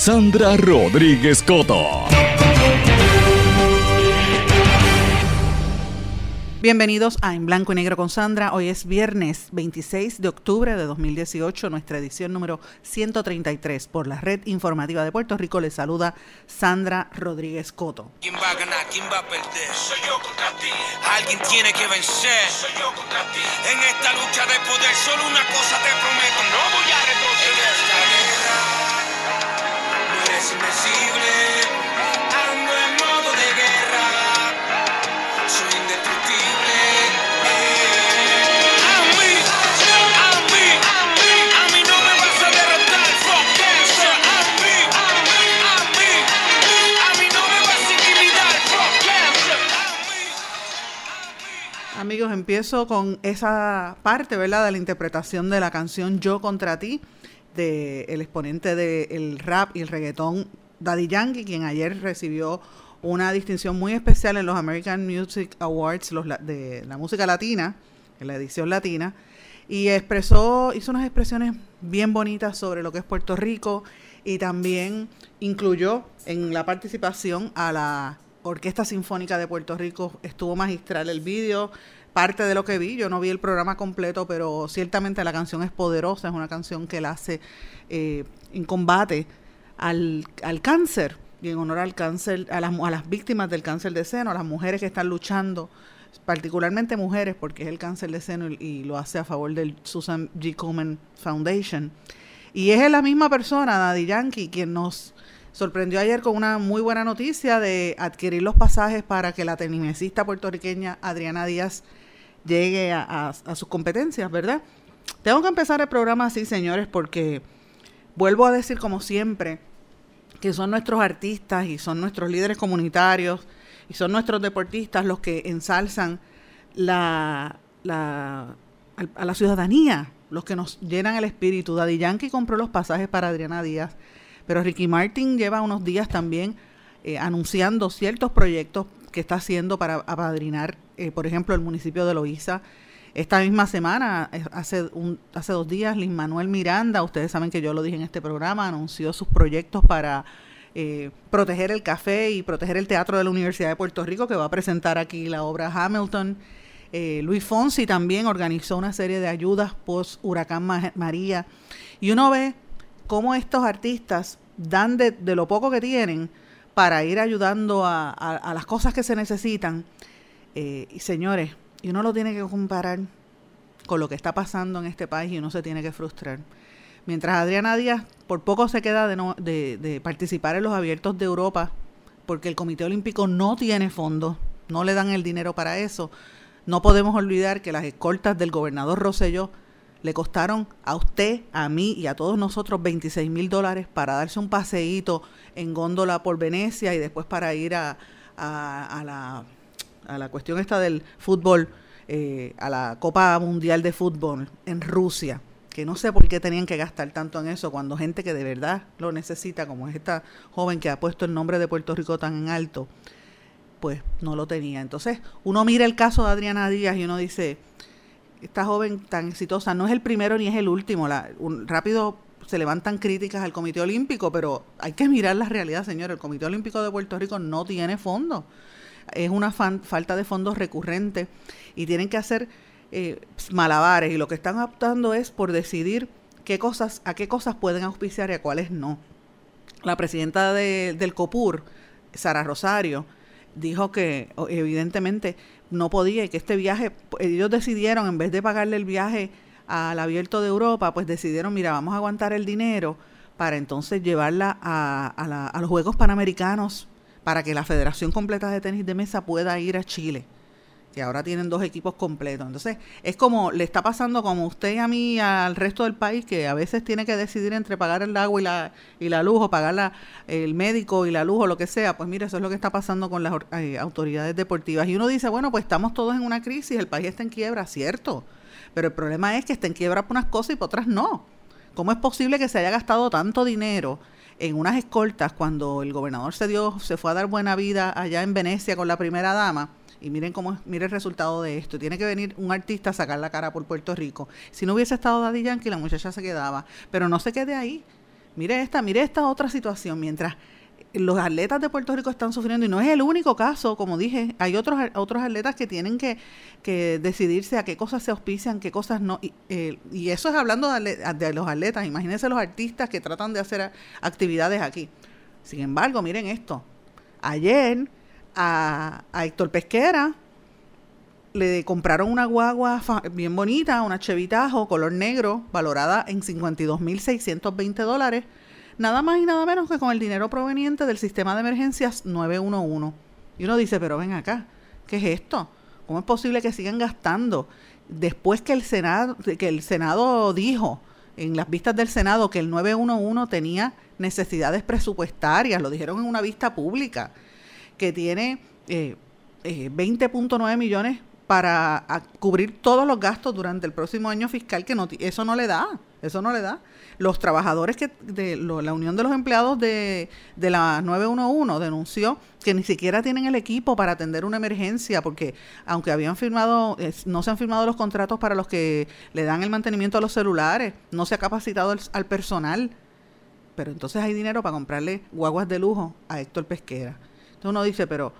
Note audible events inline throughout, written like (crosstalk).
Sandra Rodríguez Coto. Bienvenidos a En Blanco y Negro con Sandra. Hoy es viernes 26 de octubre de 2018, nuestra edición número 133 por la Red Informativa de Puerto Rico. Les saluda Sandra Rodríguez Coto. ¿Quién va a ganar? ¿Quién va a perder? Soy yo contra ti. Alguien tiene que vencer. Soy yo contra ti. En esta lucha de poder, solo una cosa te prometo: no voy a retroceder. Invencible. Ando en modo de guerra. Soy indestructible. Amigos, empiezo con esa parte, ¿verdad? De la interpretación de la canción Yo contra ti el exponente del rap y el reggaetón Daddy Yankee, quien ayer recibió una distinción muy especial en los American Music Awards los, de la música latina, en la edición latina, y expresó, hizo unas expresiones bien bonitas sobre lo que es Puerto Rico y también incluyó en la participación a la Orquesta Sinfónica de Puerto Rico, estuvo magistral el vídeo, parte de lo que vi. Yo no vi el programa completo, pero ciertamente la canción es poderosa, es una canción que la hace eh, en combate al, al, cáncer y en honor al cáncer, a las, a las víctimas del cáncer de seno, a las mujeres que están luchando, particularmente mujeres, porque es el cáncer de seno y, lo hace a favor del Susan G. Komen Foundation. Y es la misma persona, Daddy Yankee, quien nos sorprendió ayer con una muy buena noticia de adquirir los pasajes para que la tenimesista puertorriqueña Adriana Díaz llegue a, sus competencias, ¿verdad? Tengo que empezar el programa así, señores, porque vuelvo a decir como siempre que son nuestros artistas y son nuestros líderes comunitarios y son nuestros deportistas los que ensalzan la, la, a la ciudadanía, los que nos llenan el espíritu. Daddy Yankee compró los pasajes para Adriana Díaz, pero Ricky Martin lleva unos días también eh, anunciando ciertos proyectos que está haciendo para apadrinar, eh, por ejemplo, el municipio de Loíza. Esta misma semana, eh, hace, un, hace dos días, Lin Manuel Miranda, ustedes saben que yo lo dije en este programa, anunció sus proyectos para eh, proteger el café y proteger el teatro de la Universidad de Puerto Rico, que va a presentar aquí la obra Hamilton. Luis Fonsi también organizó una serie de ayudas post huracán María. Y uno ve cómo estos artistas dan de, de lo poco que tienen para ir ayudando a, las cosas que se necesitan. Eh, y señores, y uno lo tiene que comparar con lo que está pasando en este país y uno se tiene que frustrar. Mientras Adriana Díaz por poco se queda de, de, participar en los abiertos de Europa, porque el Comité Olímpico no tiene fondos, no le dan el dinero para eso, no podemos olvidar que las escoltas del gobernador Rosselló le costaron a usted, a mí y a todos nosotros 26 mil dólares para darse un paseíto en góndola por Venecia y después para ir a, a, la, a la, cuestión esta del fútbol, eh, a la Copa Mundial de Fútbol en Rusia, que no sé por qué tenían que gastar tanto en eso cuando gente que de verdad lo necesita, como es esta joven que ha puesto el nombre de Puerto Rico tan en alto, pues no lo tenía. Entonces uno mira el caso de Adriana Díaz y uno dice esta joven tan exitosa no es el primero ni es el último. Rápido se levantan críticas al Comité Olímpico, pero hay que mirar la realidad, señor. El Comité Olímpico de Puerto Rico no tiene fondos. Es una falta de fondos recurrente y tienen que hacer eh, malabares y lo que están optando es por decidir qué cosas, a qué cosas pueden auspiciar y a cuáles no. La presidenta del COPUR, Sara Rosario, dijo que evidentemente no podía y que este viaje, ellos decidieron, en vez de pagarle el viaje al abierto de Europa, pues decidieron, mira, vamos a aguantar el dinero para entonces llevarla a, a los Juegos Panamericanos para que la Federación Completa de Tenis de Mesa pueda ir a Chile que ahora tienen dos equipos completos. Entonces, es como le está pasando como usted y a mí al resto del país, que a veces tiene que decidir entre pagar el agua y la, y la luz, o pagar la, el médico y la luz, o lo que sea. Pues mire, eso es lo que está pasando con las eh, autoridades deportivas. Y uno dice, bueno, pues estamos todos en una crisis, el país está en quiebra, cierto. Pero el problema es que está en quiebra por unas cosas y por otras no. ¿Cómo es posible que se haya gastado tanto dinero en unas escoltas cuando el gobernador se dio, se fue a dar buena vida allá en Venecia con la primera dama? Y miren cómo mire el resultado de esto. Tiene que venir un artista a sacar la cara por Puerto Rico. Si no hubiese estado Daddy Yankee, la muchacha se quedaba. Pero no se quede ahí. Mire esta, mire esta otra situación. Mientras los atletas de Puerto Rico están sufriendo, y no es el único caso, como dije, hay otros, otros atletas que tienen que, que decidirse a qué cosas se auspician, qué cosas no. Y, eh, eso es hablando de, de los atletas. Imagínense los artistas que tratan de hacer actividades aquí. Sin embargo, miren esto. Ayer a, Héctor Pesquera, le compraron una guagua bien bonita, una Chevitajo color negro, valorada en 52.620 dólares, nada más y nada menos que con el dinero proveniente del sistema de emergencias 911. Y uno dice, pero ven acá, ¿qué es esto? ¿Cómo es posible que sigan gastando? Después que el Senado, que el Senado dijo en las vistas del Senado que el 911 tenía necesidades presupuestarias, lo dijeron en una vista pública que tiene eh, 20.9 eh, millones para cubrir todos los gastos durante el próximo año fiscal, que no, eso no le da, eso no le da. Los trabajadores que de la Unión de los Empleados de, de la 911 denunció que ni siquiera tienen el equipo para atender una emergencia, porque aunque habían firmado, no se han firmado los contratos para los que le dan el mantenimiento a los celulares, no se ha capacitado al personal, pero entonces hay dinero para comprarle guaguas de lujo a Héctor Pesquera. Entonces uno dice, pero,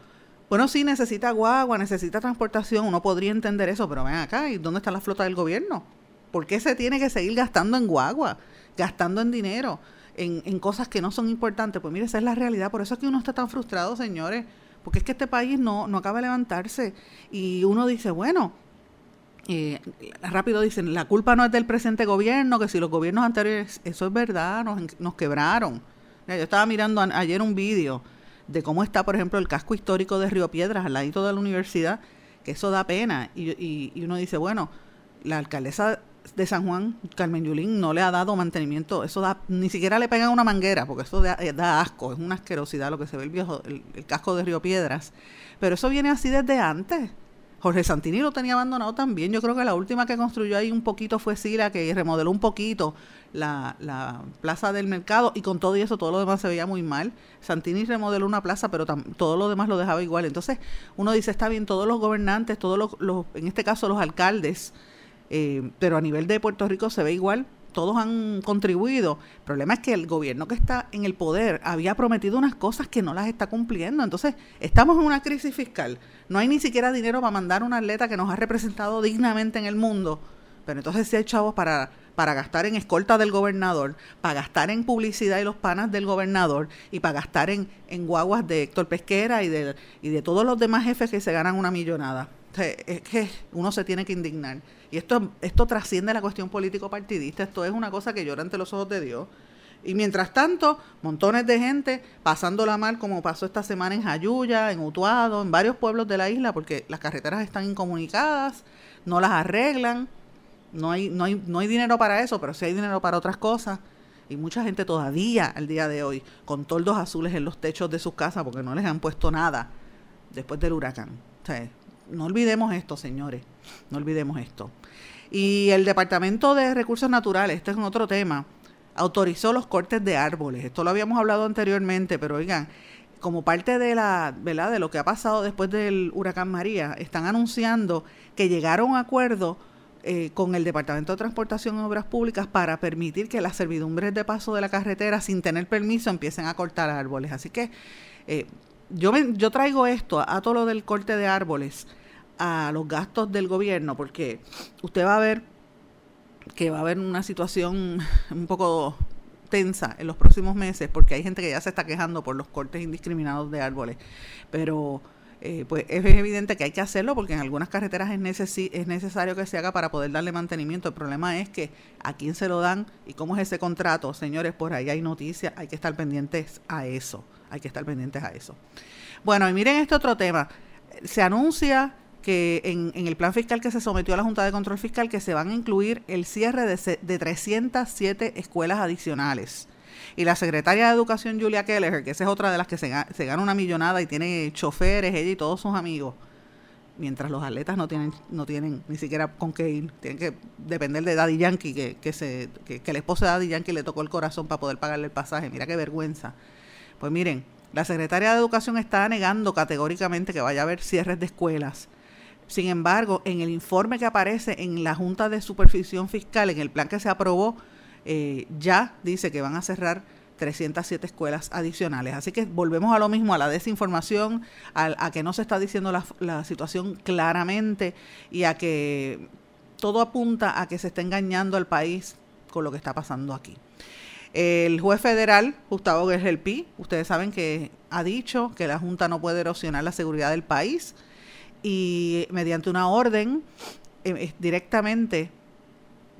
bueno, sí necesita guagua, necesita transportación, uno podría entender eso, pero ven acá, ¿y dónde está la flota del gobierno? ¿Por qué se tiene que seguir gastando en guagua, gastando en dinero, en, en cosas que no son importantes? Pues mire, esa es la realidad, por eso es que uno está tan frustrado, señores, porque es que este país no, no acaba de levantarse y uno dice, bueno, eh, rápido dicen, la culpa no es del presente gobierno, que si los gobiernos anteriores, eso es verdad, nos, nos quebraron. yo estaba mirando ayer un vídeo de cómo está, por ejemplo, el casco histórico de Río Piedras al ladito de la universidad, que eso da pena. Y, y, uno dice, bueno, la alcaldesa de San Juan, Carmen Yulín, no le ha dado mantenimiento, eso da, ni siquiera le pegan una manguera, porque eso da, eh, asco, es una asquerosidad lo que se ve el viejo, el casco de Río Piedras. Pero eso viene así desde antes. Jorge Santini lo tenía abandonado también. Yo creo que la última que construyó ahí un poquito fue Sila, que remodeló un poquito la, la, plaza del mercado y con todo y eso todo lo demás se veía muy mal. Santini remodeló una plaza, pero todo lo demás lo dejaba igual. Entonces uno dice, está bien, todos los gobernantes, todos los, en este caso los alcaldes, eh, pero a nivel de Puerto Rico se ve igual todos han contribuido. El problema es que el gobierno que está en el poder había prometido unas cosas que no las está cumpliendo. Entonces, estamos en una crisis fiscal. No hay ni siquiera dinero para mandar un atleta que nos ha representado dignamente en el mundo. Pero entonces sí hay chavos para, para gastar en escolta del gobernador, para gastar en publicidad y los panas del gobernador y para gastar en, en guaguas de Héctor Pesquera y de, y de todos los demás jefes que se ganan una millonada. es que uno se tiene que indignar. Y esto, esto trasciende la cuestión político-partidista, esto es una cosa que llora ante los ojos de Dios. Y mientras tanto, montones de gente pasándola mal, como pasó esta semana en Jayuya, en Utuado, en varios pueblos de la isla, porque las carreteras están incomunicadas, no las arreglan, no hay, no hay, no hay dinero para eso, pero sí hay dinero para otras cosas. Y mucha gente todavía al día de hoy con toldos azules en los techos de sus casas porque no les han puesto nada después del huracán. no olvidemos esto, señores, no olvidemos esto. Y el Departamento de Recursos Naturales, este es otro tema, autorizó los cortes de árboles. Esto lo habíamos hablado anteriormente, pero oigan, como parte de la, ¿verdad? de lo que ha pasado después del huracán María, están anunciando que llegaron a acuerdo eh, con el Departamento de Transportación y Obras Públicas para permitir que las servidumbres de paso de la carretera sin tener permiso empiecen a cortar árboles. Así que eh, yo, yo traigo esto a, todo lo del corte de árboles a los gastos del gobierno porque usted va a ver que va a haber una situación (laughs) un poco tensa en los próximos meses porque hay gente que ya se está quejando por los cortes indiscriminados de árboles. Pero eh, pues es evidente que hay que hacerlo porque en algunas carreteras es, es necesario que se haga para poder darle mantenimiento. El problema es que a quién se lo dan y cómo es ese contrato. Señores, por ahí hay noticias, hay que estar pendientes a eso. Hay que estar pendientes a eso. Bueno, y miren este otro tema. Se anuncia que en, el plan fiscal que se sometió a la Junta de Control Fiscal que se van a incluir el cierre de, de 307 escuelas adicionales. Y la secretaria de Educación, Julia Keller, que esa es otra de las que se, gana una millonada y tiene choferes, ella y todos sus amigos, mientras los atletas no tienen no tienen ni siquiera con qué ir, tienen que depender de Daddy Yankee, que, que, se, que, que el de Daddy Yankee le tocó el corazón para poder pagarle el pasaje. Mira qué vergüenza. Pues miren, la secretaria de Educación está negando categóricamente que vaya a haber cierres de escuelas. Sin embargo, en el informe que aparece en la Junta de Supervisión Fiscal, en el plan que se aprobó, eh, ya dice que van a cerrar 307 escuelas adicionales. Así que volvemos a lo mismo, a la desinformación, a, que no se está diciendo la, situación claramente y a que todo apunta a que se está engañando al país con lo que está pasando aquí. El juez federal, Gustavo Gergelpi, ustedes saben que ha dicho que la Junta no puede erosionar la seguridad del país y mediante una orden eh, directamente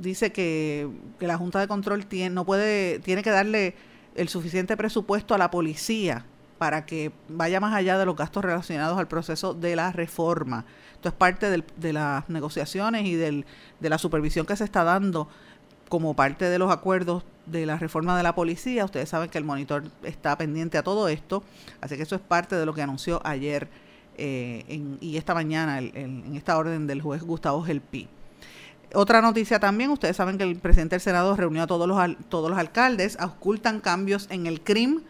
dice que, la Junta de Control tiene, no puede, tiene que darle el suficiente presupuesto a la policía para que vaya más allá de los gastos relacionados al proceso de la reforma. Esto es parte de las negociaciones y del, de la supervisión que se está dando como parte de los acuerdos de la reforma de la policía. Ustedes saben que el monitor está pendiente a todo esto, así que eso es parte de lo que anunció ayer eh, y esta mañana en esta orden del juez Gustavo Gelpi. Otra noticia también, ustedes saben que el presidente del Senado reunió a todos los, todos los alcaldes, ocultan cambios en el CRIM.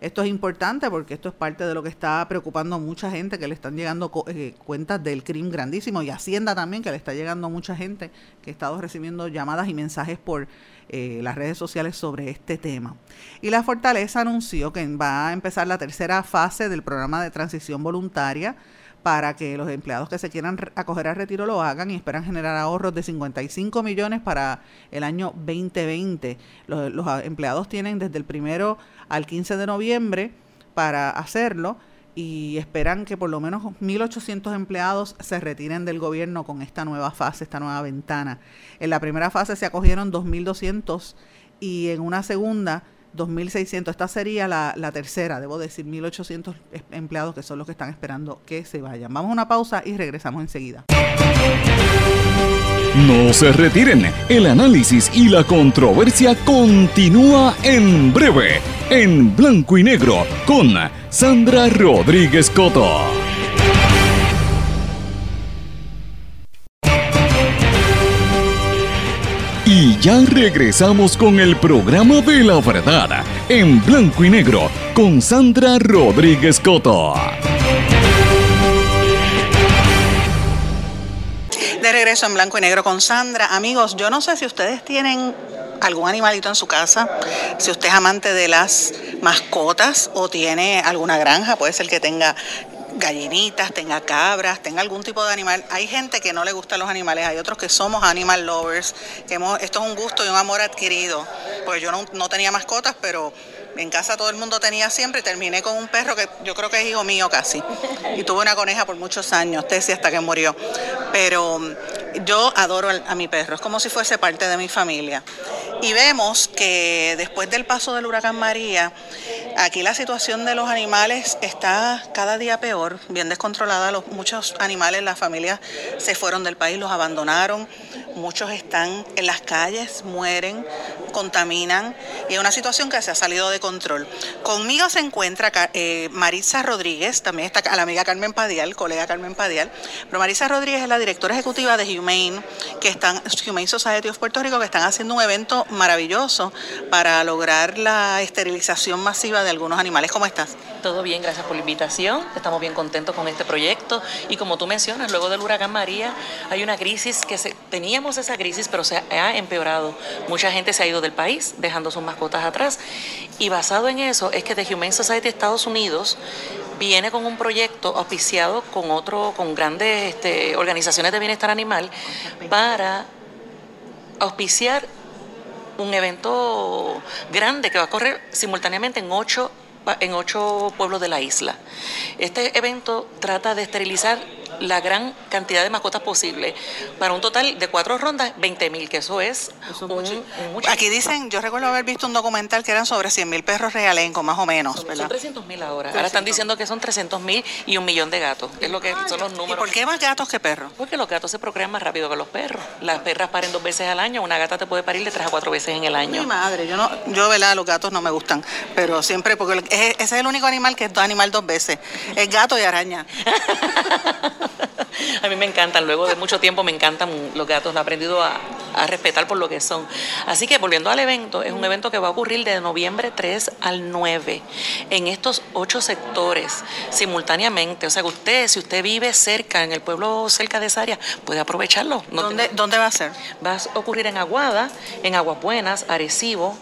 Esto es importante porque esto es parte de lo que está preocupando a mucha gente, que le están llegando eh, cuentas del CRIM grandísimo y Hacienda también, que le está llegando a mucha gente que ha estado recibiendo llamadas y mensajes por eh, las redes sociales sobre este tema. Y la Fortaleza anunció que va a empezar la tercera fase del programa de transición voluntaria para que los empleados que se quieran acoger al retiro lo hagan y esperan generar ahorros de 55 millones para el año 2020. Los, los empleados tienen desde el primero al 15 de noviembre para hacerlo y esperan que por lo menos 1.800 empleados se retiren del gobierno con esta nueva fase, esta nueva ventana. En la primera fase se acogieron 2.200 y en una segunda 2.600. Esta sería la, tercera, debo decir, 1.800 empleados que son los que están esperando que se vayan. Vamos a una pausa y regresamos enseguida. No se retiren, el análisis y la controversia continúa en breve, en blanco y negro, con Sandra Rodríguez Coto. Ya regresamos con el programa de la verdad, en blanco y negro, con Sandra Rodríguez Coto. De regreso en blanco y negro con Sandra. Amigos, yo no sé si ustedes tienen algún animalito en su casa, si usted es amante de las mascotas o tiene alguna granja, puede ser que tenga gallinitas, tenga cabras, tenga algún tipo de animal. Hay gente que no le gustan los animales, hay otros que somos animal lovers, que hemos, esto es un gusto y un amor adquirido. Pues yo no, no tenía mascotas, pero en casa todo el mundo tenía siempre y terminé con un perro que yo creo que es hijo mío casi. Y tuve una coneja por muchos años, Tessie hasta que murió. Pero yo adoro a mi perro, es como si fuese parte de mi familia. Y vemos que después del paso del huracán María, aquí la situación de los animales está cada día peor, bien descontrolada. Los, muchos animales, las familias se fueron del país, los abandonaron, muchos están en las calles, mueren, contaminan y es una situación que se ha salido de control. Conmigo se encuentra eh, Marisa Rodríguez, también está la amiga Carmen Padial, colega Carmen Padial, pero Marisa Rodríguez es la directora ejecutiva de Humane, que están, Humane Society Puerto Rico, que están haciendo un evento maravilloso para lograr la esterilización masiva de algunos animales. ¿Cómo estás? Todo bien, gracias por la invitación. Estamos bien contentos con este proyecto. Y como tú mencionas, luego del huracán María hay una crisis que se, teníamos esa crisis, pero se ha empeorado. Mucha gente se ha ido del país, dejando sus mascotas atrás. Y basado en eso es que The Humane Society de Estados Unidos viene con un proyecto auspiciado con otro, con grandes este, organizaciones de bienestar animal para auspiciar un evento grande que va a correr simultáneamente en ocho en ocho pueblos de la isla. Este evento trata de esterilizar la gran cantidad de mascotas posible para un total de cuatro rondas, 20 mil, que eso es Aquí dicen, yo recuerdo haber visto un documental que eran sobre 100 mil perros realenco, más o menos. Son, son 300 mil ahora. Ahora están diciendo que son 300 mil y un millón de gatos. Es lo que son los números. ¿Y por qué más gatos que perros? Porque los gatos se procrean más rápido que los perros. Las perras paren dos veces al año, una gata te puede parir de tres a cuatro veces en el año. Mi madre, yo no, yo, ¿verdad? Los gatos no me gustan, pero siempre, porque ese es el único animal que es animal dos veces. Es gato y araña. (laughs) (laughs) a mí me encantan, luego de mucho tiempo me encantan los gatos, lo he aprendido a, respetar por lo que son. Así que volviendo al evento, es un evento que va a ocurrir de noviembre 3 al 9 en estos ocho sectores simultáneamente. O sea que usted, si usted vive cerca, en el pueblo cerca de esa área, puede aprovecharlo. ¿Dónde, ¿Dónde va a ser? Va a ocurrir en Aguada, en Aguas Buenas, Arecibo,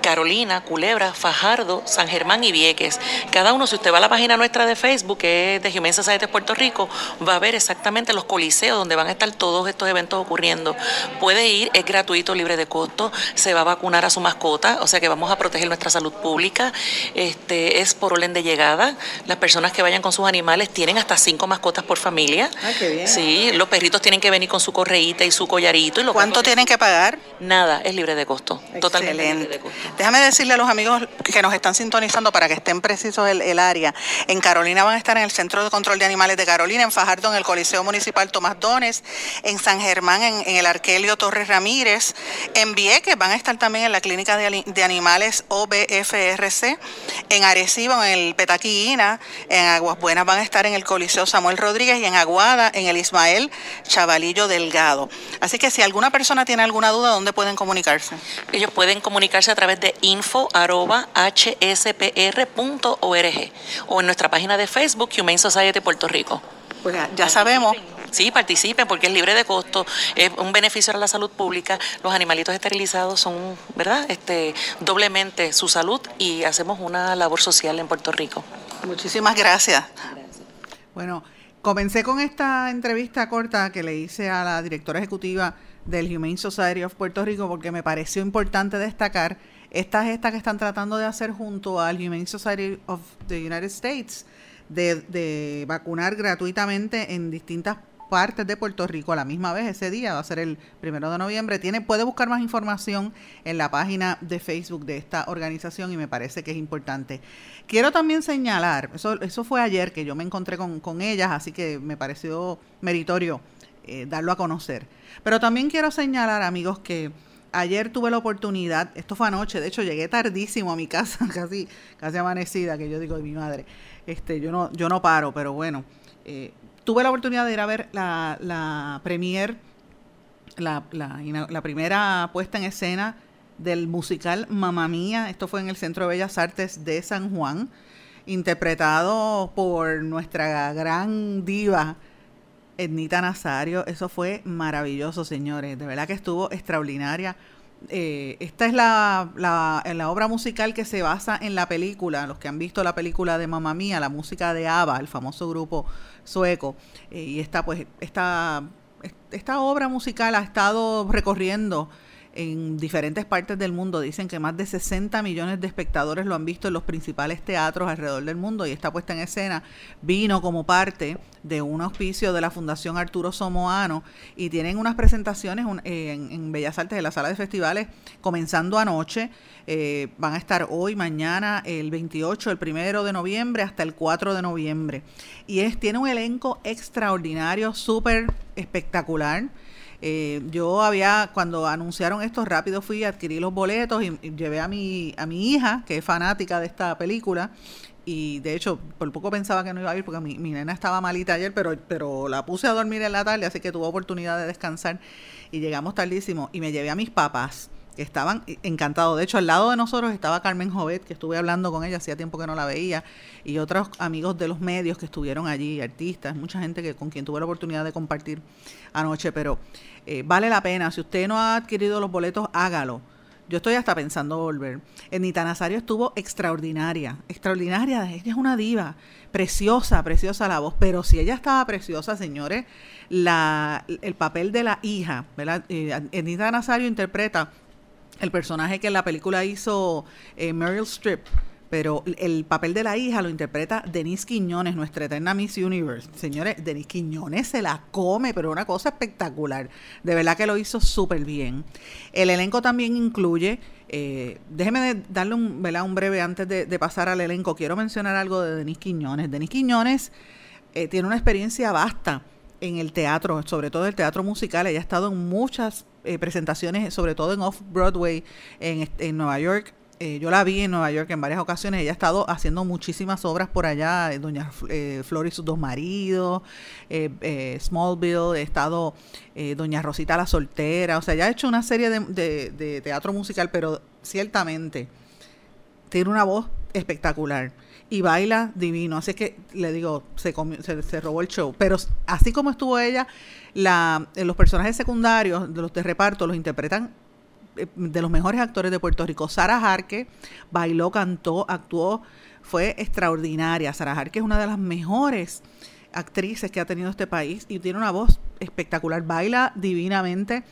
Carolina, Culebra, Fajardo, San Germán y Vieques. Cada uno, si usted va a la página nuestra de Facebook, que es de Humane Society de Puerto Rico, va a ver exactamente los coliseos donde van a estar todos estos eventos ocurriendo. Puede ir, es gratuito, libre de costo, se va a vacunar a su mascota, o sea que vamos a proteger nuestra salud pública. Este es por orden de llegada. Las personas que vayan con sus animales tienen hasta cinco mascotas por familia. Ay, qué bien. Sí, los perritos tienen que venir con su correíta y su collarito. Y ¿Cuánto tienen que pagar? Nada, es libre de costo. Totalmente libre de costo. Déjame decirle a los amigos que nos están sintonizando para que estén precisos el, área. En Carolina van a estar en el Centro de Control de Animales de Carolina, en Fajardo en el Coliseo Municipal Tomás Dones, en San Germán en, el Arquelio Torres Ramírez, en Vieques van a estar también en la Clínica de, Animales OBFRC, en Arecibo en el Petaquillina, en Aguas Buenas van a estar en el Coliseo Samuel Rodríguez y en Aguada en el Ismael Chavalillo Delgado. Así que si alguna persona tiene alguna duda, ¿dónde pueden comunicarse? Ellos pueden comunicarse a través de info.hspr.org o en nuestra página de Facebook Humane Society Puerto Rico. Pues ya, sabemos. Sí, participen porque es libre de costo, es un beneficio a la salud pública. Los animalitos esterilizados son, ¿verdad? Este, doblemente su salud y hacemos una labor social en Puerto Rico. Muchísimas gracias. Bueno, comencé con esta entrevista corta que le hice a la directora ejecutiva del Humane Society of Puerto Rico porque me pareció importante destacar esta gesta que están tratando de hacer junto al Humane Society of the United States de, vacunar gratuitamente en distintas partes de Puerto Rico a la misma vez ese día, va a ser el primero de noviembre. Tiene, puede buscar más información en la página de Facebook de esta organización y me parece que es importante. Quiero también señalar, eso, eso fue ayer que yo me encontré con, con ellas, así que me pareció meritorio eh, darlo a conocer. Pero también quiero señalar, amigos, que ayer tuve la oportunidad, esto fue anoche, de hecho llegué tardísimo a mi casa, (laughs) casi, casi amanecida, que yo digo de mi madre, este, yo no, yo no paro, pero bueno, eh, tuve la oportunidad de ir a ver la, la premier, la, la, primera puesta en escena del musical Mamá Mía, esto fue en el Centro de Bellas Artes de San Juan, interpretado por nuestra gran diva, Ednita Nazario, eso fue maravilloso, señores. De verdad que estuvo extraordinaria. Eh, esta es la, la, obra musical que se basa en la película, los que han visto la película de Mamma Mía, la música de ABBA, el famoso grupo sueco. Eh, y esta, pues, esta, esta obra musical ha estado recorriendo en diferentes partes del mundo. Dicen que más de 60 millones de espectadores lo han visto en los principales teatros alrededor del mundo y esta puesta en escena vino como parte de un auspicio de la Fundación Arturo Somoano y tienen unas presentaciones en, Bellas Artes de la sala de festivales comenzando anoche. Eh, van a estar hoy, mañana, el 28, el primero de noviembre hasta el 4 de noviembre. Y es, tiene un elenco extraordinario, súper espectacular. Eh, yo había, cuando anunciaron esto, rápido fui a adquirir los boletos y, llevé a mi, a mi hija, que es fanática de esta película, y de hecho, por poco pensaba que no iba a ir porque mi, mi, nena estaba malita ayer, pero, pero la puse a dormir en la tarde, así que tuvo oportunidad de descansar. Y llegamos tardísimo y me llevé a mis papás estaban encantados. De hecho, al lado de nosotros estaba Carmen Jovet, que estuve hablando con ella, hacía tiempo que no la veía, y otros amigos de los medios que estuvieron allí, artistas, mucha gente que con quien tuve la oportunidad de compartir anoche, pero eh, vale la pena. Si usted no ha adquirido los boletos, hágalo. Yo estoy hasta pensando volver. Nita Nazario estuvo extraordinaria, extraordinaria. Ella es una diva, preciosa, preciosa la voz. Pero si ella estaba preciosa, señores, el papel de la hija, ¿verdad? Enita Nazario interpreta el personaje que en la película hizo eh, Meryl Streep, pero el papel de la hija lo interpreta Denise Quiñones, nuestra eterna Miss Universe. Señores, Denise Quiñones se la come, pero una cosa espectacular. De verdad que lo hizo súper bien. El elenco también incluye, eh, déjeme darle un, un breve antes de, pasar al elenco. Quiero mencionar algo de Denise Quiñones. Denise Quiñones eh, tiene una experiencia vasta en el teatro, sobre todo el teatro musical. Ella ha estado en muchas eh, presentaciones, sobre todo en Off-Broadway en, en, Nueva York. Eh, yo la vi en Nueva York en varias ocasiones. Ella ha estado haciendo muchísimas obras por allá. Eh, Doña Flor y sus dos maridos, Smallville, ha estado Doña Rosita la soltera. O sea, ella ha hecho una serie de, de teatro musical, pero ciertamente tiene una voz espectacular y baila divino. Así que le digo, se, se, robó el show. Pero así como estuvo ella, la, eh, los personajes secundarios de los de reparto los interpretan eh, de los mejores actores de Puerto Rico. Sara Jarque bailó, cantó, actuó, fue extraordinaria. Sara Jarque es una de las mejores actrices que ha tenido este país y tiene una voz espectacular, baila divinamente.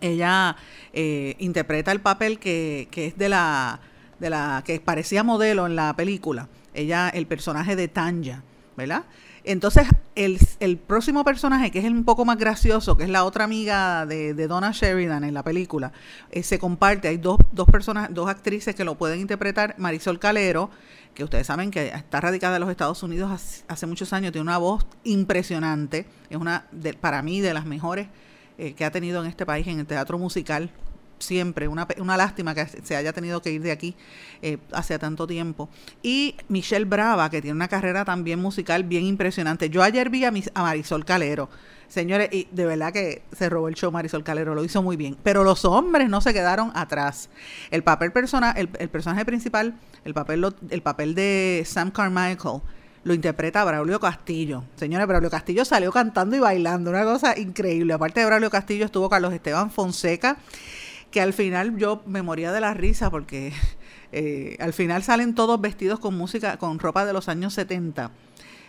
Ella eh, interpreta el papel que, que es de la de la que parecía modelo en la película, ella, el personaje de Tanya, ¿verdad? Entonces, el, el, próximo personaje, que es un poco más gracioso, que es la otra amiga de, de Donna Sheridan en la película, eh, se comparte. Hay dos, dos personas, dos actrices que lo pueden interpretar. Marisol Calero, que ustedes saben que está radicada en los Estados Unidos hace, muchos años, tiene una voz impresionante. Es una, de, para mí, de las mejores eh, que ha tenido en este país en el teatro musical siempre. Una, una lástima que se haya tenido que ir de aquí eh, hace tanto tiempo. Y Michelle Brava, que tiene una carrera también musical bien impresionante. Yo ayer vi a, Marisol Calero. Señores, y de verdad que se robó el show Marisol Calero, lo hizo muy bien. Pero los hombres no se quedaron atrás. El papel persona, el, personaje principal, el papel, el papel de Sam Carmichael, lo interpreta Braulio Castillo. Señores, Braulio Castillo salió cantando y bailando, una cosa increíble. Aparte de Braulio Castillo estuvo Carlos Esteban Fonseca que al final yo me moría de la risa porque (laughs) eh, al final salen todos vestidos con música, con ropa de los años 70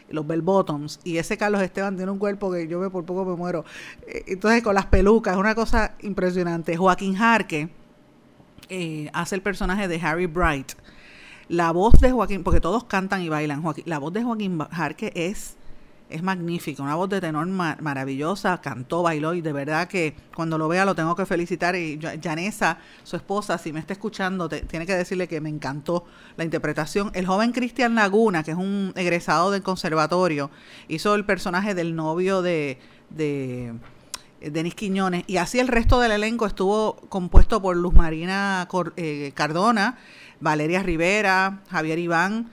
los bell bottoms y ese Carlos Esteban tiene un cuerpo que yo me por poco me muero. Eh, entonces con las pelucas es una cosa impresionante. Joaquín Jarque eh, hace el personaje de Harry Bright. La voz de Joaquín porque todos cantan y bailan la voz de Joaquín Jarque es es magnífico, una voz de tenor maravillosa, cantó, bailó y de verdad que cuando lo vea lo tengo que felicitar. Y Janessa, su esposa, si me está escuchando, tiene que decirle que me encantó la interpretación. El joven Cristian Laguna, que es un egresado del conservatorio, hizo el personaje del novio de, de Denis Quiñones y así el resto del elenco estuvo compuesto por Luz Marina eh, Cardona, Valeria Rivera, Javier Iván,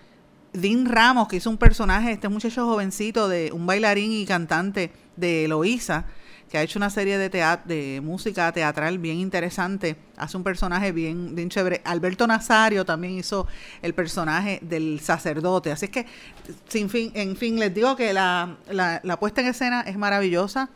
Dean Ramos, que hizo un personaje, este muchacho jovencito, de un bailarín y cantante de Eloísa, que ha hecho una serie de de música teatral bien interesante, hace un personaje bien, bien chévere. Alberto Nazario también hizo el personaje del sacerdote. Así es que, sin fin, en fin, les digo que la, la, la puesta en escena es maravillosa,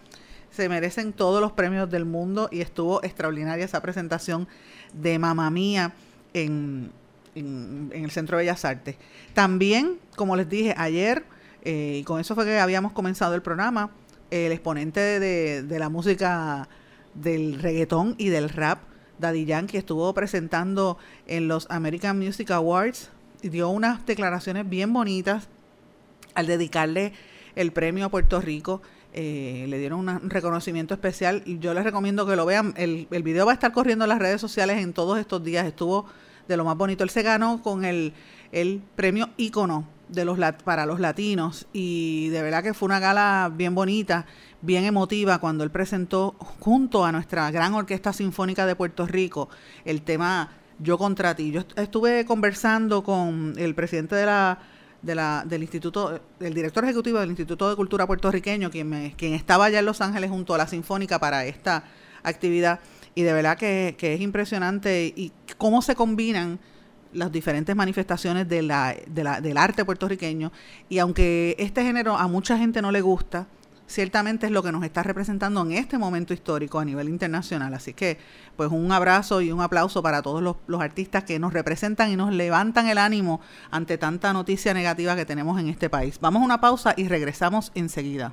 se merecen todos los premios del mundo y estuvo extraordinaria esa presentación de Mamá Mía en en, el Centro de Bellas Artes. También, como les dije ayer, eh, y con eso fue que habíamos comenzado el programa, el exponente de, la música del reggaetón y del rap, Daddy Yankee, estuvo presentando en los American Music Awards y dio unas declaraciones bien bonitas al dedicarle el premio a Puerto Rico. Eh, le dieron un reconocimiento especial y yo les recomiendo que lo vean. El, el video va a estar corriendo en las redes sociales en todos estos días. Estuvo de lo más bonito. Él se ganó con el, el premio ícono de los para los latinos y de verdad que fue una gala bien bonita, bien emotiva cuando él presentó junto a nuestra gran orquesta sinfónica de Puerto Rico el tema Yo contra ti. Yo estuve conversando con el presidente de la de la, del Instituto, el director ejecutivo del Instituto de Cultura puertorriqueño, quien, me, quien estaba allá en Los Ángeles junto a la Sinfónica para esta actividad Y de verdad que, que es impresionante y cómo se combinan las diferentes manifestaciones de del arte puertorriqueño. Y aunque este género a mucha gente no le gusta, ciertamente es lo que nos está representando en este momento histórico a nivel internacional. Así que, pues un abrazo y un aplauso para todos los, los, artistas que nos representan y nos levantan el ánimo ante tanta noticia negativa que tenemos en este país. Vamos a una pausa y regresamos enseguida.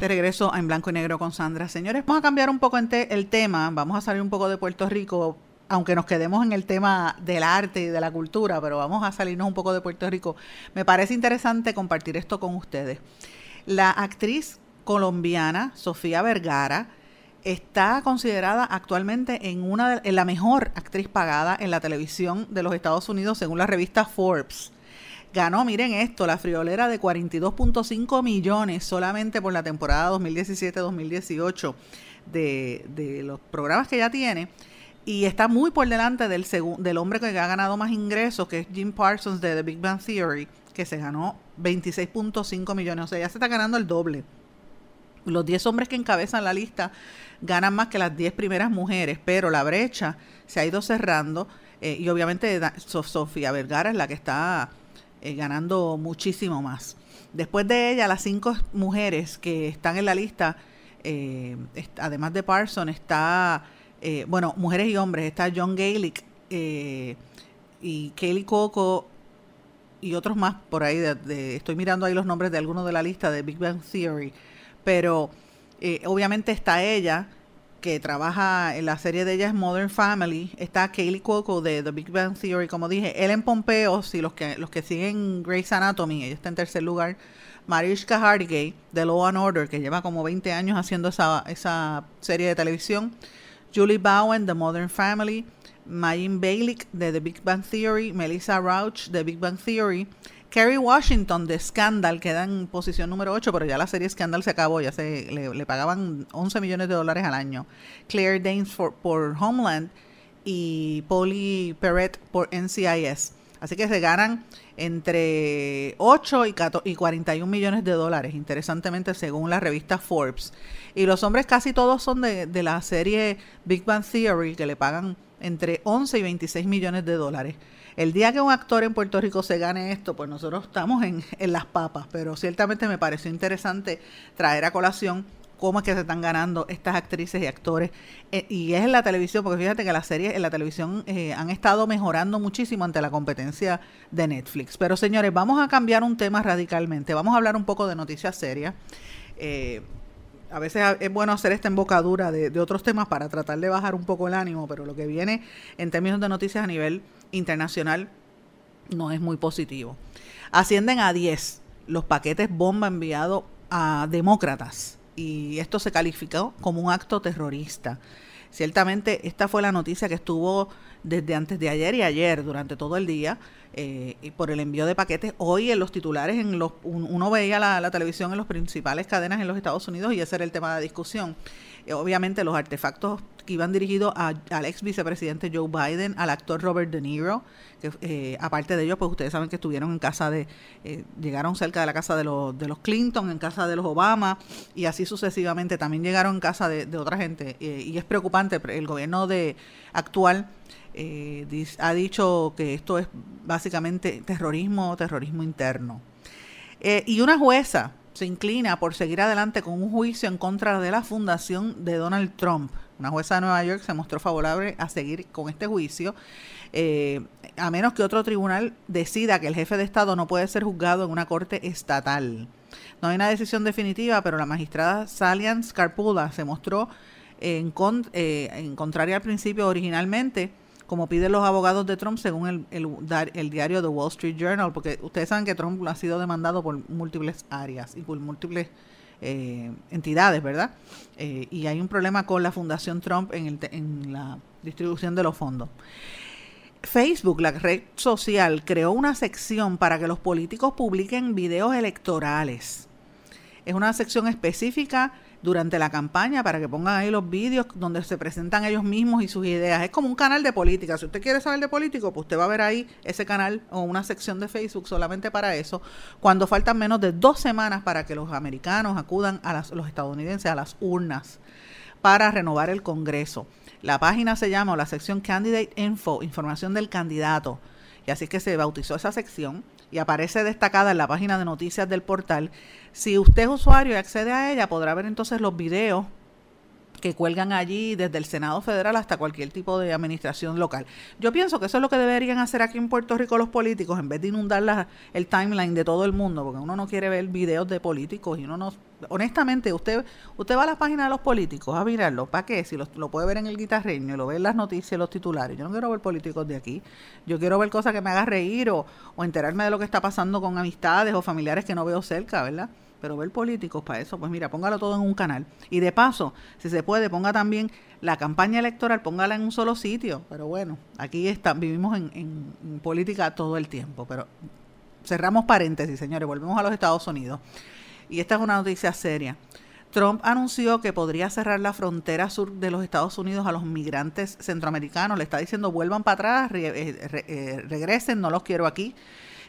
De regreso en blanco y negro con Sandra. Señores, vamos a cambiar un poco el tema, vamos a salir un poco de Puerto Rico, aunque nos quedemos en el tema del arte y de la cultura, pero vamos a salirnos un poco de Puerto Rico. Me parece interesante compartir esto con ustedes. La actriz colombiana Sofía Vergara está considerada actualmente en una en la mejor actriz pagada en la televisión de los Estados Unidos según la revista Forbes ganó, miren esto, la friolera de 42.5 millones solamente por la temporada 2017-2018 de, de los programas que ya tiene. Y está muy por delante del, del hombre que ha ganado más ingresos, que es Jim Parsons de The Big Bang Theory, que se ganó 26.5 millones. O sea, ya se está ganando el doble. Los 10 hombres que encabezan la lista ganan más que las 10 primeras mujeres, pero la brecha se ha ido cerrando. Eh, y obviamente Sofía Vergara es la que está eh, ganando muchísimo más. Después de ella, las cinco mujeres que están en la lista, eh, además de Parson, está, eh, bueno, mujeres y hombres, está John Gaelic y Kelly Coco y otros más por ahí. estoy mirando ahí los nombres de algunos de la lista de Big Bang Theory, pero obviamente está ella que trabaja en la serie de ella es Modern Family. Está Kaylee Cuoco de The Big Bang Theory, como dije. Ellen Pompeo, si los que, los que siguen Grey's Anatomy, ella está en tercer lugar. Mariska Hargitay de Law and Order, que lleva como 20 años haciendo esa, esa serie de televisión. Julie Bowen de Modern Family. Mayim Bailik de The Big Bang Theory. Melissa Rauch de Big Bang Theory. Kerry Washington de Scandal queda en posición número 8, pero ya la serie Scandal se acabó, ya se le, pagaban 11 millones de dólares al año. Claire Danes por Homeland y Polly Perret por NCIS. Así que se ganan entre 8 y, 41 millones de dólares, interesantemente según la revista Forbes. Y los hombres casi todos son de, de la serie Big Bang Theory, que le pagan entre 11 y 26 millones de dólares. El día que un actor en Puerto Rico se gane esto, pues nosotros estamos en, las papas, pero ciertamente me pareció interesante traer a colación cómo es que se están ganando estas actrices y actores. Eh, y es en la televisión, porque fíjate que las series en la televisión eh, han estado mejorando muchísimo ante la competencia de Netflix. Pero señores, vamos a cambiar un tema radicalmente. Vamos a hablar un poco de noticias serias. Eh, a veces es bueno hacer esta embocadura de, otros temas para tratar de bajar un poco el ánimo, pero lo que viene en términos de noticias a nivel internacional no es muy positivo. Ascienden a 10 los paquetes bomba enviados a demócratas y esto se calificó como un acto terrorista. Ciertamente esta fue la noticia que estuvo desde antes de ayer y ayer durante todo el día eh, y por el envío de paquetes. Hoy en los titulares, en los, uno veía la, televisión en las principales cadenas en los Estados Unidos y ese era el tema de discusión. Eh, obviamente los artefactos que iban dirigidos al ex vicepresidente Joe Biden, al actor Robert De Niro, que eh, aparte de ellos, pues ustedes saben que estuvieron en casa de, eh, llegaron cerca de la casa de los, de los Clinton, en casa de los Obama, y así sucesivamente, también llegaron en casa de, otra gente, y es preocupante, el gobierno de actual ha dicho que esto es básicamente terrorismo, terrorismo interno. y una jueza se inclina por seguir adelante con un juicio en contra de la fundación de Donald Trump. Una jueza de Nueva York se mostró favorable a seguir con este juicio, eh, a menos que otro tribunal decida que el jefe de Estado no puede ser juzgado en una corte estatal. No hay una decisión definitiva, pero la magistrada Salian Scarpula se mostró en, eh, en contraria al principio originalmente como piden los abogados de Trump según el, el, diario The Wall Street Journal, porque ustedes saben que Trump ha sido demandado por múltiples áreas y por múltiples eh, entidades, ¿verdad? Eh, y hay un problema con la Fundación Trump en, el, en la distribución de los fondos. Facebook, la red social, creó una sección para que los políticos publiquen videos electorales. Es una sección específica durante la campaña para que pongan ahí los vídeos donde se presentan ellos mismos y sus ideas. Es como un canal de política. Si usted quiere saber de político, pues usted va a ver ahí ese canal o una sección de Facebook solamente para eso, cuando faltan menos de dos semanas para que los americanos acudan a los estadounidenses a las urnas para renovar el Congreso. La página se llama, la sección Candidate Info, información del candidato. Y así que se bautizó esa sección y aparece destacada en la página de noticias del portal. Si usted es usuario y accede a ella, podrá ver entonces los videos que cuelgan allí desde el Senado Federal hasta cualquier tipo de administración local. Yo pienso que eso es lo que deberían hacer aquí en Puerto Rico los políticos, en vez de inundar el timeline de todo el mundo, porque uno no quiere ver videos de políticos y uno no... Honestamente, usted usted va a las páginas de los políticos a mirarlo, ¿para qué? Si lo, puede ver en el guitarreño, lo ve en las noticias, los titulares. Yo no quiero ver políticos de aquí. Yo quiero ver cosas que me hagan reír o, o enterarme de lo que está pasando con amistades o familiares que no veo cerca, ¿verdad? Pero ver políticos para eso, pues mira, póngalo todo en un canal. Y de paso, si se puede, ponga también la campaña electoral, póngala en un solo sitio. Pero bueno, aquí está, vivimos en, política todo el tiempo. Pero cerramos paréntesis, señores, volvemos a los Estados Unidos. Y esta es una noticia seria. Trump anunció que podría cerrar la frontera sur de los Estados Unidos a los migrantes centroamericanos. Le está diciendo vuelvan para atrás, eh, eh, regresen, no los quiero aquí.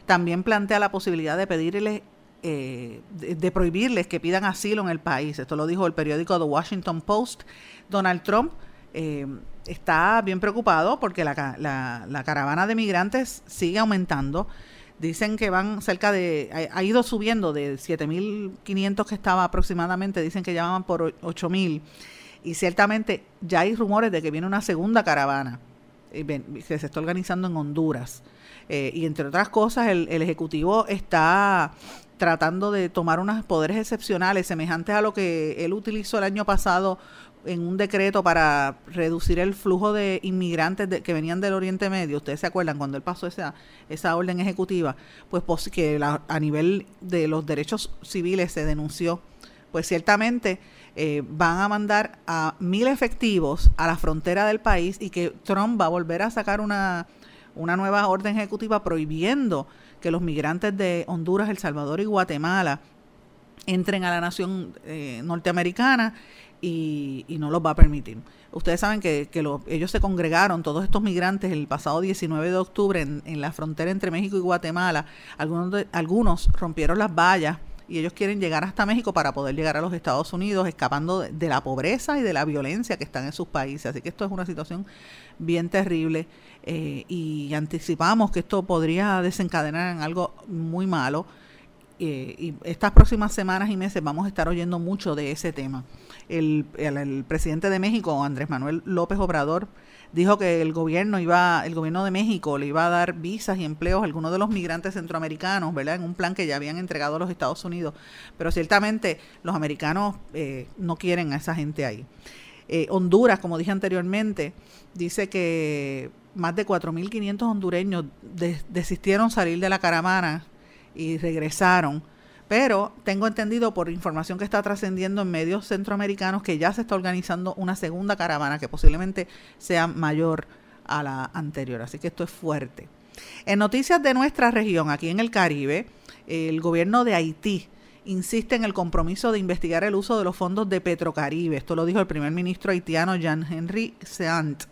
También plantea la posibilidad de pedirles eh, de, prohibirles que pidan asilo en el país. Esto lo dijo el periódico The Washington Post. Donald Trump eh, está bien preocupado porque la, caravana de migrantes sigue aumentando. Dicen que van cerca de, ha, ido subiendo de 7.500 que estaba aproximadamente, dicen que ya van por 8.000. Y ciertamente ya hay rumores de que viene una segunda caravana eh, que se está organizando en Honduras. y entre otras cosas, el Ejecutivo está tratando de tomar unos poderes excepcionales semejantes a lo que él utilizó el año pasado en un decreto para reducir el flujo de inmigrantes que venían del Oriente Medio. Ustedes se acuerdan cuando él pasó esa, esa orden ejecutiva, pues que a nivel de los derechos civiles se denunció. Pues ciertamente eh, van a mandar a mil efectivos a la frontera del país y que Trump va a volver a sacar una, una nueva orden ejecutiva prohibiendo que los migrantes de Honduras, El Salvador y Guatemala entren a la nación eh, norteamericana y, no los va a permitir. Ustedes saben que, ellos se congregaron, todos estos migrantes, el pasado 19 de octubre en, la frontera entre México y Guatemala. Algunos, algunos rompieron las vallas y ellos quieren llegar hasta México para poder llegar a los Estados Unidos, escapando de, la pobreza y de la violencia que están en sus países. Así que esto es una situación bien terrible eh, y anticipamos que esto podría desencadenar en algo muy malo. Eh, y estas próximas semanas y meses vamos a estar oyendo mucho de ese tema. El, el, presidente de México, Andrés Manuel López Obrador, dijo que el gobierno iba, el gobierno de México le iba a dar visas y empleos a algunos de los migrantes centroamericanos, ¿verdad? En un plan que ya habían entregado a los Estados Unidos. Pero ciertamente los americanos eh, no quieren a esa gente ahí. Honduras, como dije anteriormente, dice que más de 4.500 hondureños desistieron salir de la caravana y regresaron. Pero tengo entendido por información que está trascendiendo en medios centroamericanos que ya se está organizando una segunda caravana que posiblemente sea mayor a la anterior. Así que esto es fuerte. En noticias de nuestra región, aquí en el Caribe, el gobierno de Haití insiste en el compromiso de investigar el uso de los fondos de Petrocaribe. Esto lo dijo el primer ministro haitiano Jean-Henri Seant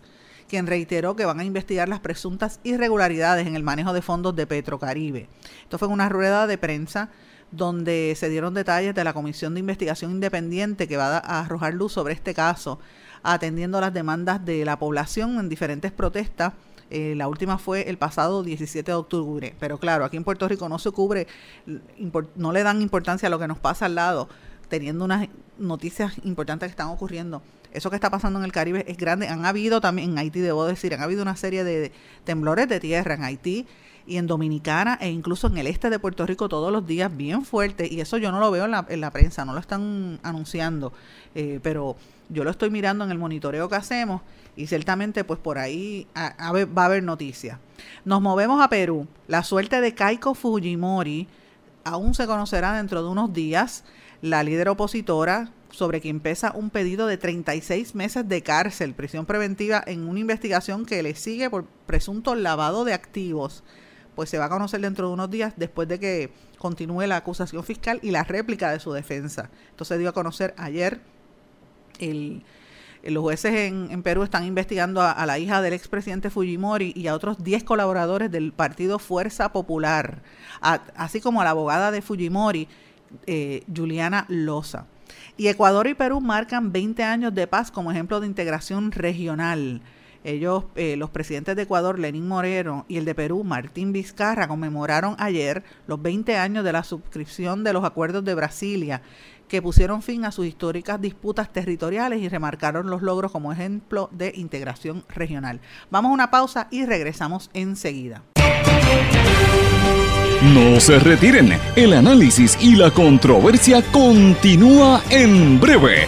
quien reiteró que van a investigar las presuntas irregularidades en el manejo de fondos de Petrocaribe. Esto fue en una rueda de prensa donde se dieron detalles de la Comisión de Investigación Independiente que va a arrojar luz sobre este caso, atendiendo las demandas de la población en diferentes protestas. Eh, la última fue el pasado 17 de octubre, pero claro, aquí en Puerto Rico no se cubre, no le dan importancia a lo que nos pasa al lado, teniendo unas noticias importantes que están ocurriendo eso que está pasando en el Caribe es grande. Han habido también en Haití, debo decir, han habido una serie de temblores de tierra en Haití y en Dominicana e incluso en el este de Puerto Rico todos los días bien fuerte y eso yo no lo veo en la, en la prensa, no lo están anunciando, eh, pero yo lo estoy mirando en el monitoreo que hacemos y ciertamente pues por ahí va a haber noticias. Nos movemos a Perú. La suerte de Kaiko Fujimori aún se conocerá dentro de unos días la líder opositora, sobre quien pesa un pedido de 36 meses de cárcel, prisión preventiva, en una investigación que le sigue por presunto lavado de activos. Pues se va a conocer dentro de unos días después de que continúe la acusación fiscal y la réplica de su defensa. Entonces dio a conocer ayer el, los jueces en, Perú están investigando a, la hija del expresidente Fujimori y a otros 10 colaboradores del partido Fuerza Popular, así como a la abogada de Fujimori, eh, Juliana Loza. Y Ecuador y Perú marcan 20 años de paz como ejemplo de integración regional. Ellos, eh, los presidentes de Ecuador, Lenín Moreno, y el de Perú, Martín Vizcarra, conmemoraron ayer los 20 años de la suscripción de los acuerdos de Brasilia, que pusieron fin a sus históricas disputas territoriales y remarcaron los logros como ejemplo de integración regional. Vamos a una pausa y regresamos enseguida. No se retiren, el análisis y la controversia continúa en breve,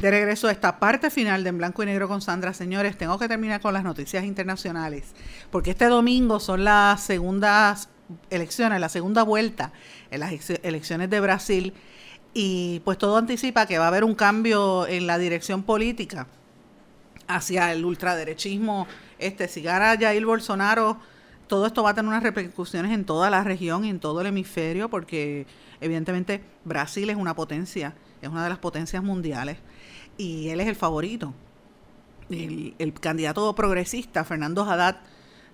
De regreso a esta parte final de En Blanco y Negro con Sandra, señores, tengo que terminar con las noticias internacionales, porque este domingo son las segundas elecciones, la segunda vuelta en las elecciones de Brasil, y pues todo anticipa que va a haber un cambio en la dirección política hacia el ultraderechismo. Este, si gana Jair Bolsonaro, todo esto va a tener unas repercusiones en toda la región y en todo el hemisferio, porque evidentemente Brasil es una potencia, es una de las potencias mundiales y él es el favorito. El, candidato progresista, Fernando Haddad,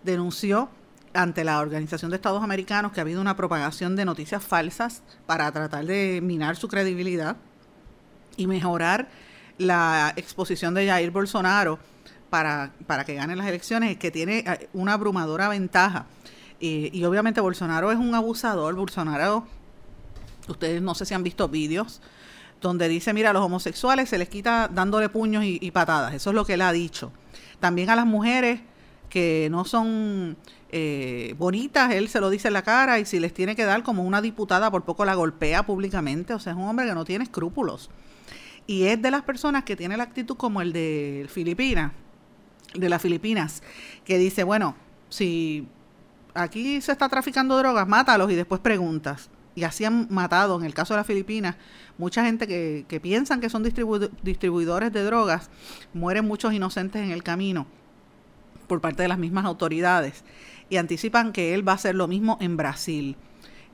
denunció ante la Organización de Estados Americanos que ha habido una propagación de noticias falsas para tratar de minar su credibilidad y mejorar la exposición de Jair Bolsonaro para, para que gane las elecciones, que tiene eh, una abrumadora ventaja. Y, y obviamente Bolsonaro es un abusador. Bolsonaro, ustedes no sé si han visto vídeos donde dice, mira, a los homosexuales se les quita dándole puños y, patadas. Eso es lo que él ha dicho. También a las mujeres que no son eh, bonitas, él se lo dice en la cara y si les tiene que dar como una diputada, por poco la golpea públicamente. O sea, es un hombre que no tiene escrúpulos. Y es de las personas que tiene la actitud como el de Filipinas, de las Filipinas, que dice, bueno, si aquí se está traficando drogas, mátalos y después preguntas y así han matado, en el caso de las Filipinas, mucha gente que, que piensan que son distribuidores de drogas, mueren muchos inocentes en el camino por parte de las mismas autoridades y anticipan que él va a hacer lo mismo en Brasil.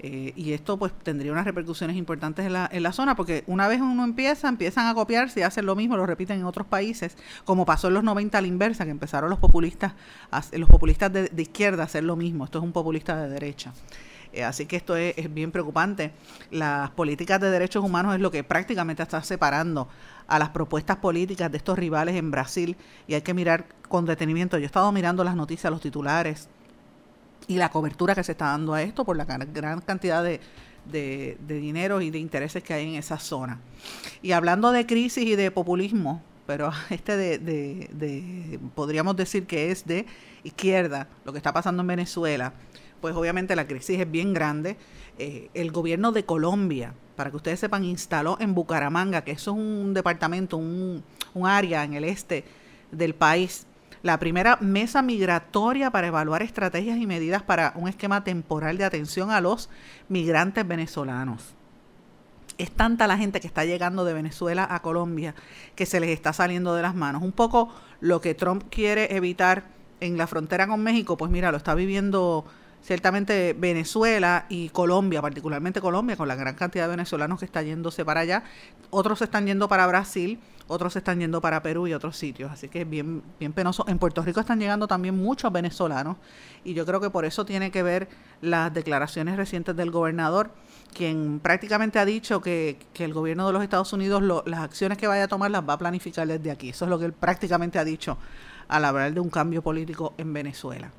Eh, y esto pues tendría unas repercusiones importantes en la, en la zona, porque una vez uno empieza, empiezan a copiarse y hacen lo mismo, lo repiten en otros países, como pasó en los 90 a la inversa, que empezaron los populistas, los populistas de, de izquierda a hacer lo mismo. Esto es un populista de derecha. Eh, así que esto es, bien preocupante. Las políticas de derechos humanos es lo que prácticamente está separando a las propuestas políticas de estos rivales en Brasil y hay que mirar con detenimiento. Yo he estado mirando las noticias, los titulares y la cobertura que se está dando a esto por la gran cantidad de, de, dinero y de intereses que hay en esa zona. Y hablando de crisis y de populismo, pero (laughs) este de, de, podríamos decir que es de izquierda, lo que está pasando en Venezuela, pues obviamente la crisis es bien grande. Eh, el gobierno de Colombia, para que ustedes sepan, instaló en Bucaramanga, que eso es un departamento, un, un área en el este del país, la primera mesa migratoria para evaluar estrategias y medidas para un esquema temporal de atención a los migrantes venezolanos. Es tanta la gente que está llegando de Venezuela a Colombia que se les está saliendo de las manos. Un poco lo que Trump quiere evitar en la frontera con México, pues mira, lo está viviendo ciertamente Venezuela y Colombia, particularmente Colombia, con la gran cantidad de venezolanos que están yéndose para allá. Otros se están yendo para Brasil, otros se están yendo para Perú y otros sitios. Así que es bien, bien penoso. En Puerto Rico están llegando también muchos venezolanos y yo creo que por eso tiene que ver las declaraciones recientes del gobernador, quien prácticamente ha dicho que, que el gobierno de los Estados Unidos las acciones que vaya a tomar las va a planificar desde aquí. Eso es lo que él prácticamente ha dicho al hablar de un cambio político en Venezuela.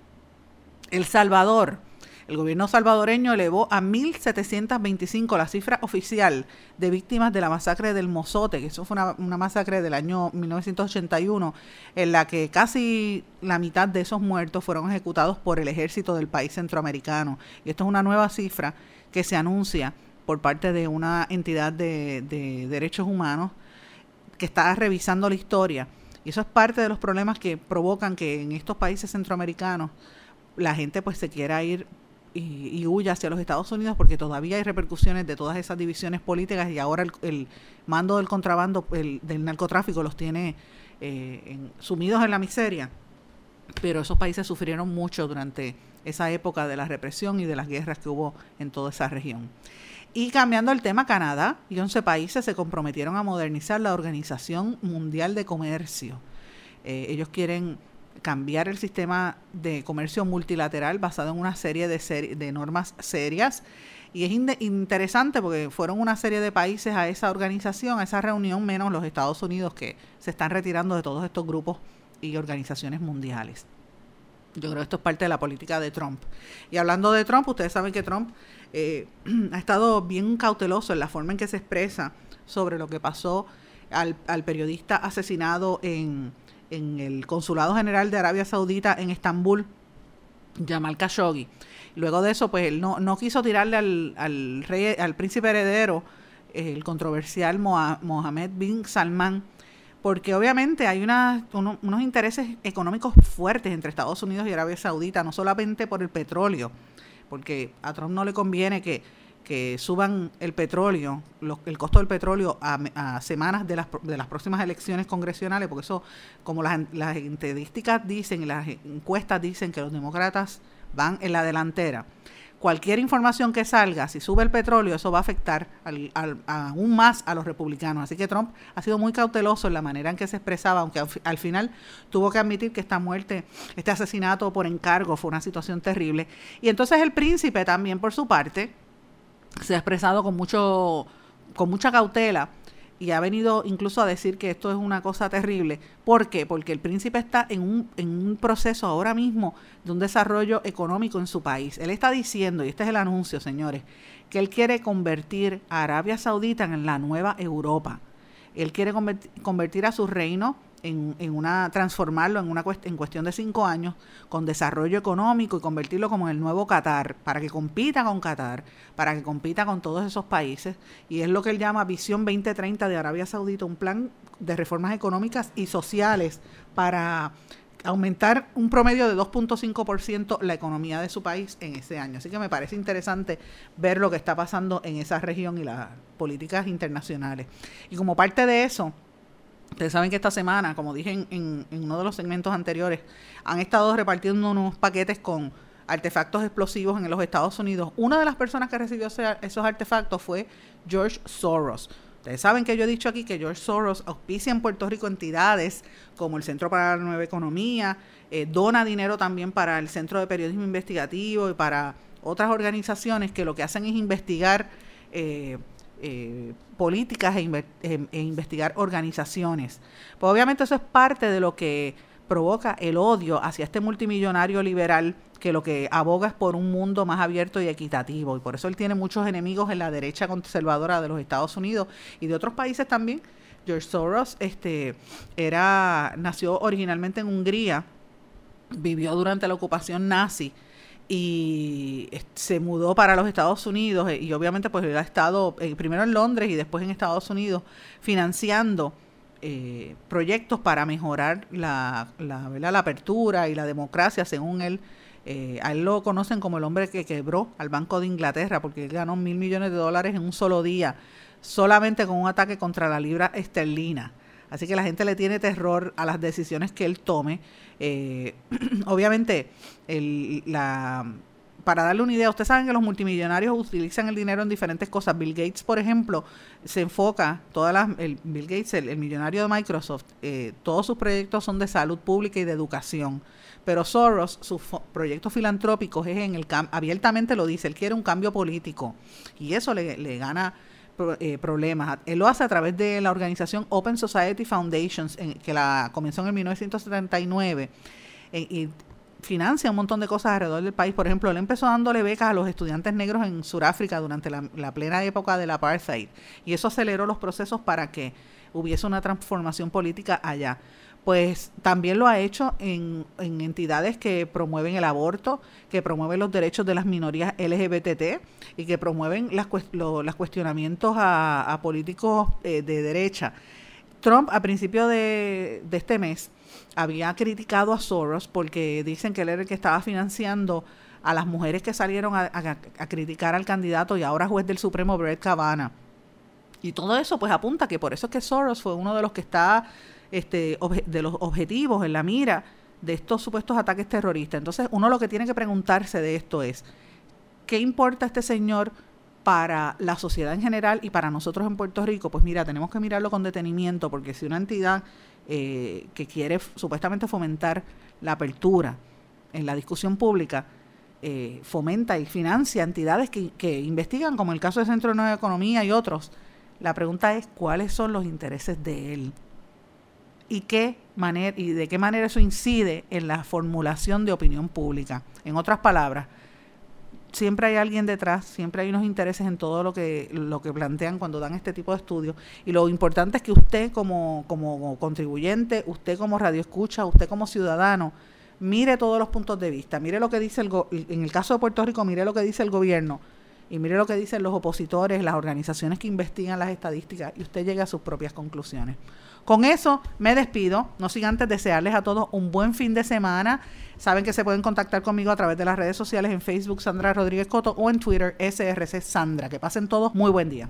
El Salvador. El gobierno salvadoreño elevó a 1.725 la cifra oficial de víctimas de la masacre del Mozote, que eso fue una, masacre del año 1981, en la que casi la mitad de esos muertos fueron ejecutados por el ejército del país centroamericano. Y esto es una nueva cifra que se anuncia por parte de una entidad de, de derechos humanos que está revisando la historia. Y eso es parte de los problemas que provocan que en estos países centroamericanos la gente pues se quiera ir y, huya hacia los Estados Unidos porque todavía hay repercusiones de todas esas divisiones políticas y ahora el, mando del contrabando, el, del narcotráfico los tiene eh, sumidos en la miseria. Pero esos países sufrieron mucho durante esa época de la represión y de las guerras que hubo en toda esa región. Y cambiando el tema, Canadá y 11 países se comprometieron a modernizar la Organización Mundial de Comercio. Eh, ellos quieren cambiar el sistema de comercio multilateral basado en una serie de, de normas serias. Y es interesante porque fueron una serie de países a esa organización, a esa reunión, menos los Estados Unidos que se están retirando de todos estos grupos y organizaciones mundiales. Yo creo que esto es parte de la política de Trump. Y hablando de Trump, ustedes saben que Trump eh, (clears throat) ha estado bien cauteloso en la forma en que se expresa sobre lo que pasó al periodista asesinado en, en el Consulado General de Arabia Saudita en Estambul, Jamal Khashoggi. Luego de eso, pues él no, no quiso tirarle al, al, rey, al príncipe heredero, el controversial Mohammed bin Salman, porque obviamente hay una, unos intereses económicos fuertes entre Estados Unidos y Arabia Saudita, no solamente por el petróleo, porque a Trump no le conviene que que suban el petróleo, el costo del petróleo a, semanas de las, de las próximas elecciones congresionales, porque eso, como las, las estadísticas dicen las encuestas dicen que los demócratas van en la delantera. Cualquier información que salga, si sube el petróleo, eso va a afectar aún más a los republicanos. Así que Trump ha sido muy cauteloso en la manera en que se expresaba, aunque al, al final tuvo que admitir que esta muerte, este asesinato por encargo fue una situación terrible. Y entonces el príncipe también, por su parte, se ha expresado con mucho con mucha cautela y ha venido incluso a decir que esto es una cosa terrible. ¿Por qué? Porque el príncipe está en un, en un proceso ahora mismo de un desarrollo económico en su país. Él está diciendo, y este es el anuncio, señores, que él quiere convertir a Arabia Saudita en la nueva Europa. Él quiere convertir a su reino en, en, una transformarlo en una en cuestión de cinco años con desarrollo económico y convertirlo como en el nuevo Qatar para que compita con Qatar para que compita con todos esos países y es lo que él llama Visión 2030 de Arabia Saudita un plan de reformas económicas y sociales para aumentar un promedio de 2.5% la economía de su país en ese año. Así que me parece interesante ver lo que está pasando en esa región y las políticas internacionales. Y como parte de eso, Ustedes saben que esta semana, como dije en, uno de los segmentos anteriores, han estado repartiendo unos paquetes con artefactos explosivos en los Estados Unidos. Una de las personas que recibió esos artefactos fue George Soros. Ustedes saben que yo he dicho aquí que George Soros auspicia en Puerto Rico entidades como el Centro para la Nueva Economía, eh, dona dinero también para el Centro de Periodismo Investigativo y para otras organizaciones que lo que hacen es investigar eh, eh, políticas e, e, e, investigar organizaciones. Pues obviamente eso es parte de lo que provoca el odio hacia este multimillonario liberal que lo que aboga es por un mundo más abierto y equitativo. Y por eso él tiene muchos enemigos en la derecha conservadora de los Estados Unidos y de otros países también. George Soros este, era, nació originalmente en Hungría, vivió durante la ocupación nazi y se mudó para los Estados Unidos eh, y obviamente pues él ha estado eh, primero en Londres y después en Estados Unidos financiando eh, proyectos para mejorar la, la, la apertura y la democracia según él. a él lo conocen como el hombre que quebró al Banco de Inglaterra porque él ganó mil millones de dólares en un solo día solamente con un ataque contra la libra esterlina. Así que la gente le tiene terror a las decisiones que él tome. Eh, (clears throat) obviamente, la, para darle una idea, ustedes saben que los multimillonarios utilizan el dinero en diferentes cosas. Bill Gates, por ejemplo, se enfoca, todas las, el, Bill Gates, el, millonario de Microsoft, eh, todos sus proyectos son de salud pública y de educación. Pero Soros, sus proyectos filantrópicos es en el abiertamente lo dice, él quiere un cambio político y eso le, le gana eh, problemas. Él lo hace a través de la organización Open Society Foundations, que la comenzó en el 1979. y financia un montón de cosas alrededor del país. Por ejemplo, él empezó dándole becas a los estudiantes negros en Sudáfrica durante la, plena época del apartheid. Y eso aceleró los procesos para que hubiese una transformación política allá. Pues también lo ha hecho en, entidades que promueven el aborto, que promueven los derechos de las minorías LGBT y que promueven las, los cuestionamientos a, políticos eh, de derecha. Trump, a principio de, este mes, había criticado a Soros porque dicen que él era el que estaba financiando a las mujeres que salieron a, criticar al candidato y ahora juez del Supremo Brett Kavanaugh. Y todo eso pues apunta que por eso es que Soros fue uno de los que está este, de los objetivos en la mira de estos supuestos ataques terroristas. Entonces uno lo que tiene que preguntarse de esto es, ¿qué importa este señor para la sociedad en general y para nosotros en Puerto Rico? Pues mira, tenemos que mirarlo con detenimiento porque si una entidad eh, que quiere supuestamente fomentar la apertura en la discusión pública, eh, fomenta y financia entidades que, que, investigan, como el caso del Centro de Nueva Economía y otros. La pregunta es cuáles son los intereses de él y qué manera y de qué manera eso incide en la formulación de opinión pública. En otras palabras, siempre hay alguien detrás, siempre hay unos intereses en todo lo que, lo que plantean cuando dan este tipo de estudios. Y lo importante es que usted como, como contribuyente, usted como radioescucha, usted como ciudadano, mire todos los puntos de vista, mire lo que dice el, en el caso de Puerto Rico, mire lo que dice el gobierno y mire lo que dicen los opositores, las organizaciones que investigan las estadísticas y usted llegue a sus propias conclusiones. Con eso me despido, no sin antes desearles a todos un buen fin de semana. Saben que se pueden contactar conmigo a través de las redes sociales en Facebook Sandra Rodríguez Coto o en Twitter SRC Sandra. Que pasen todos muy buen día.